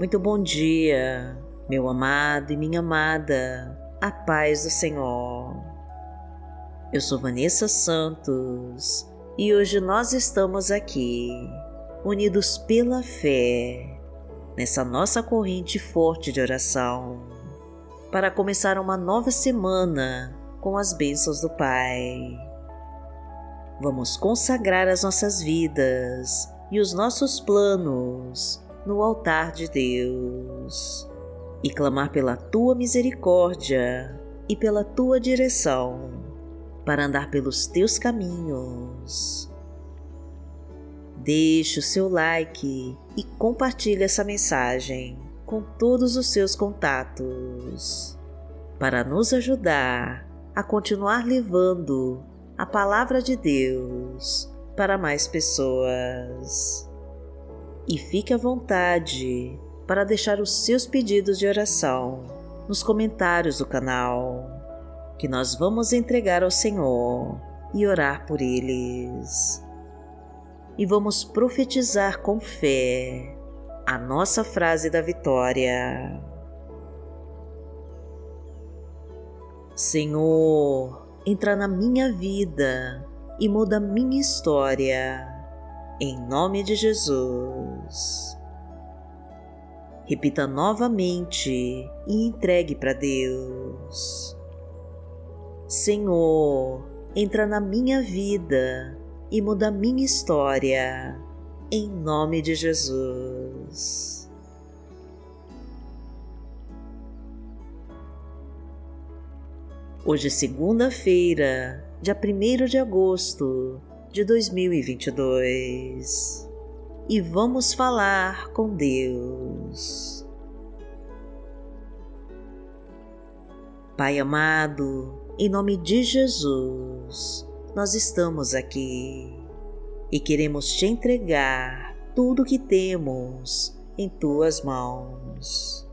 Muito bom dia, meu amado e minha amada, a paz do Senhor. Eu sou Vanessa Santos e hoje nós estamos aqui, unidos pela fé, nessa nossa corrente forte de oração, para começar uma nova semana com as bênçãos do Pai. Vamos consagrar as nossas vidas e os nossos planos no altar de Deus e clamar pela tua misericórdia e pela tua direção para andar pelos teus caminhos. Deixe o seu like e compartilhe essa mensagem com todos os seus contatos para nos ajudar a continuar levando a palavra de Deus para mais pessoas e fique à vontade para deixar os seus pedidos de oração nos comentários do canal, que nós vamos entregar ao Senhor e orar por eles. E vamos profetizar com fé a nossa frase da vitória. Senhor, entra na minha vida e muda minha história em nome de Jesus. Repita novamente e entregue para Deus. Senhor, entra na minha vida e muda minha história, em nome de Jesus. Hoje é segunda-feira, dia 1 de agosto de 2022 e vamos falar com Deus. Pai amado, em nome de Jesus, nós estamos aqui e queremos te entregar tudo o que temos em tuas mãos.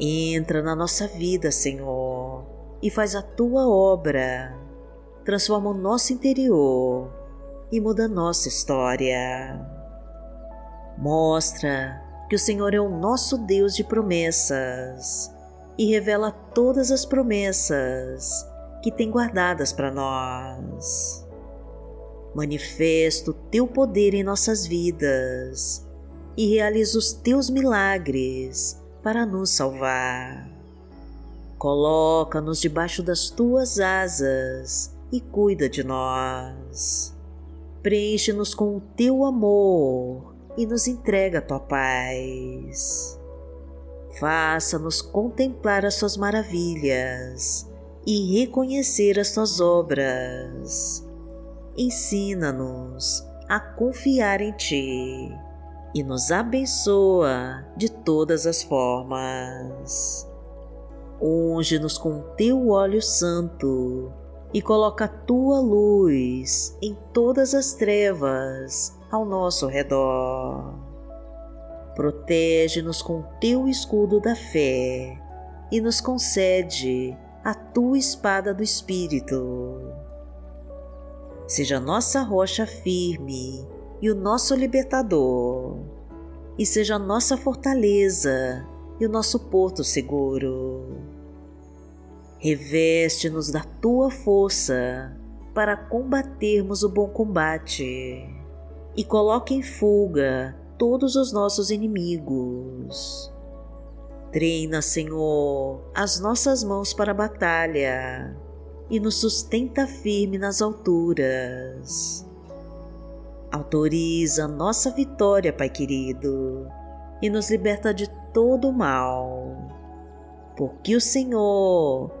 Entra na nossa vida, Senhor, e faz a tua obra transforma o nosso interior e muda nossa história. Mostra que o Senhor é o nosso Deus de promessas e revela todas as promessas que tem guardadas para nós. Manifesta o teu poder em nossas vidas e realiza os teus milagres para nos salvar. Coloca-nos debaixo das tuas asas e cuida de nós. Preenche-nos com o teu amor e nos entrega a tua paz. Faça-nos contemplar as tuas maravilhas e reconhecer as tuas obras. Ensina-nos a confiar em ti e nos abençoa de todas as formas. Unge-nos com teu óleo santo e coloca a tua luz em todas as trevas ao nosso redor. Protege-nos com teu escudo da fé e nos concede a tua espada do Espírito. Seja nossa rocha firme e o nosso libertador, e seja nossa fortaleza e o nosso porto seguro Reveste-nos da tua força para combatermos o bom combate e coloque em fuga todos os nossos inimigos. Treina, Senhor, as nossas mãos para a batalha e nos sustenta firme nas alturas. Autoriza nossa vitória, Pai querido, e nos liberta de todo o mal, porque o Senhor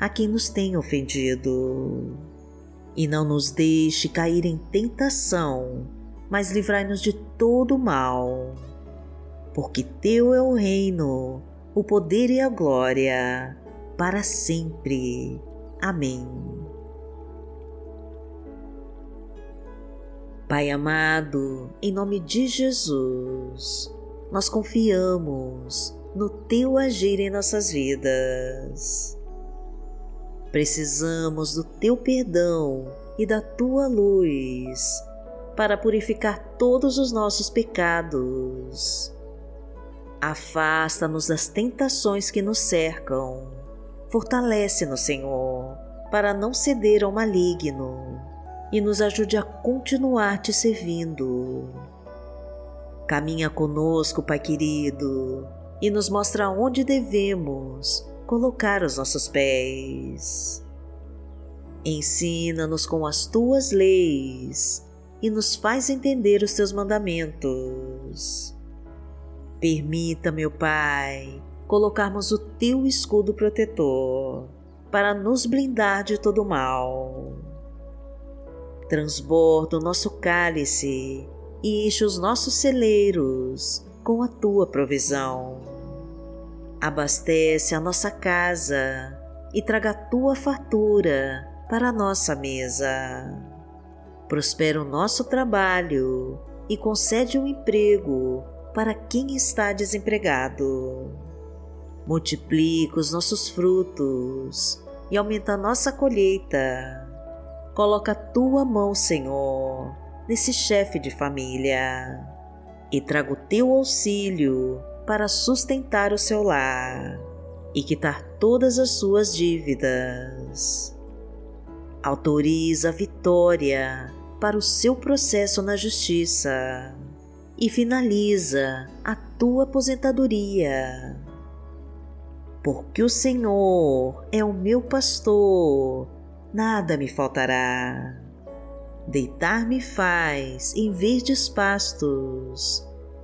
a quem nos tem ofendido. E não nos deixe cair em tentação, mas livrai-nos de todo mal. porque Teu é o reino, o poder e a glória, para sempre. Amém. Pai amado, em nome de Jesus, nós confiamos no Teu agir em nossas vidas. Precisamos do Teu perdão e da Tua luz para purificar todos os nossos pecados. Afasta-nos das tentações que nos cercam. Fortalece-nos, Senhor, para não ceder ao maligno e nos ajude a continuar te servindo. Caminha conosco, Pai querido, e nos mostra onde devemos colocar os nossos pés. Ensina-nos com as tuas leis e nos faz entender os teus mandamentos. Permita, meu Pai, colocarmos o teu escudo protetor para nos blindar de todo mal. Transborda o nosso cálice e enche os nossos celeiros com a tua provisão. Abastece a nossa casa e traga a tua fartura para a nossa mesa prospera o nosso trabalho e concede um emprego para quem está desempregado. Multiplica os nossos frutos e aumenta a nossa colheita. Coloca a tua mão, Senhor, nesse chefe de família e traga o teu auxílio para sustentar o seu lar e quitar todas as suas dívidas. Autoriza a vitória para o seu processo na justiça e finaliza a tua aposentadoria. Porque o Senhor é o meu pastor, nada me faltará. Deitar-me faz em verdes pastos,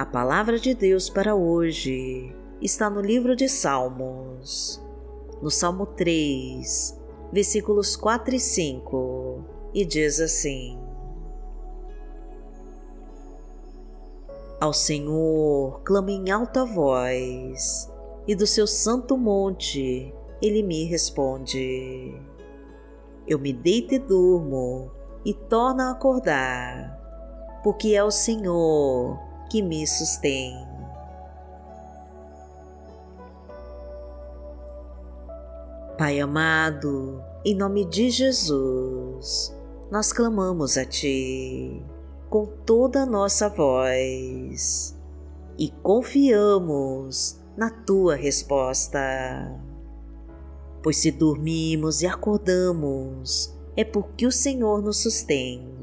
A palavra de Deus para hoje está no livro de Salmos, no Salmo 3, versículos 4 e 5, e diz assim: Ao Senhor clamo em alta voz, e do seu santo monte ele me responde. Eu me deito e durmo, e torno a acordar, porque é o Senhor que me sustém. Pai amado, em nome de Jesus, nós clamamos a Ti com toda a nossa voz e confiamos na Tua resposta. Pois se dormimos e acordamos, é porque o Senhor nos sustém.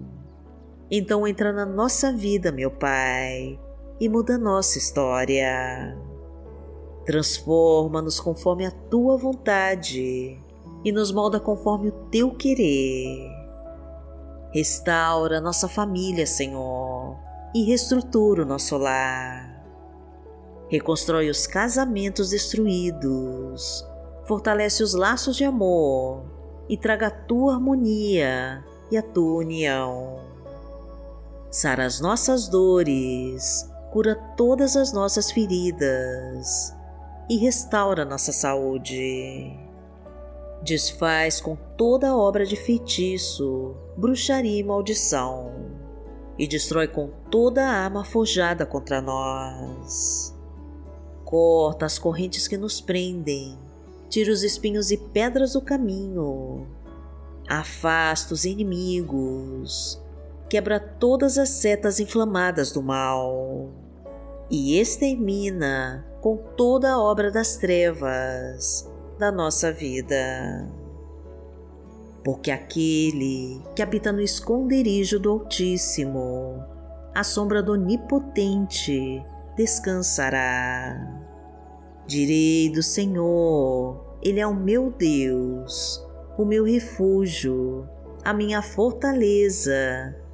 Então entra na nossa vida, meu Pai, e muda nossa história. Transforma-nos conforme a tua vontade e nos molda conforme o teu querer. Restaura nossa família, Senhor, e reestrutura o nosso lar. Reconstrói os casamentos destruídos, fortalece os laços de amor e traga a tua harmonia e a tua união. Sara as nossas dores, cura todas as nossas feridas e restaura nossa saúde. Desfaz com toda obra de feitiço, bruxaria e maldição, e destrói com toda a arma forjada contra nós. Corta as correntes que nos prendem, tira os espinhos e pedras do caminho, afasta os inimigos, quebra todas as setas inflamadas do mal e extermina com toda a obra das trevas da nossa vida. Porque aquele que habita no esconderijo do Altíssimo, a sombra do Onipotente, descansará. Direi do Senhor, Ele é o meu Deus, o meu refúgio, a minha fortaleza,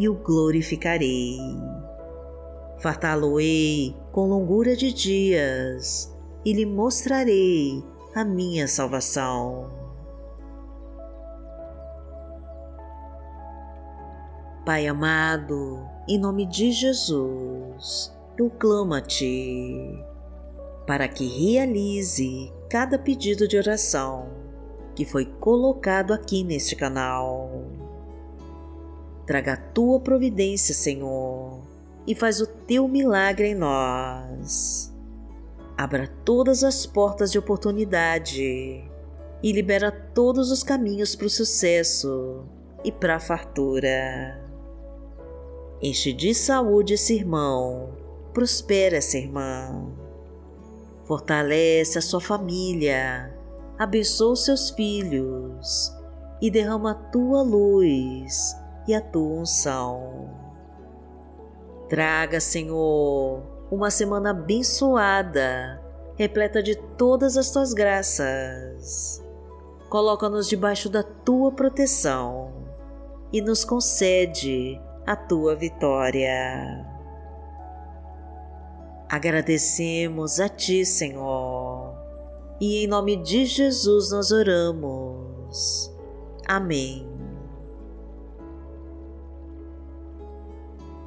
e o glorificarei. Fartá-lo-ei com longura de dias e lhe mostrarei a minha salvação. Pai amado, em nome de Jesus, eu clamo a Ti para que realize cada pedido de oração que foi colocado aqui neste canal. Traga a Tua providência, Senhor, e faz o Teu milagre em nós. Abra todas as portas de oportunidade e libera todos os caminhos para o sucesso e para a fartura. Enche de saúde esse irmão, prospera essa irmã. Fortalece a sua família, abençoa os seus filhos e derrama a tua luz e a tua unção. Traga, Senhor, uma semana abençoada, repleta de todas as tuas graças. Coloca-nos debaixo da tua proteção e nos concede a tua vitória. Agradecemos a Ti, Senhor, e em nome de Jesus nós oramos. Amém.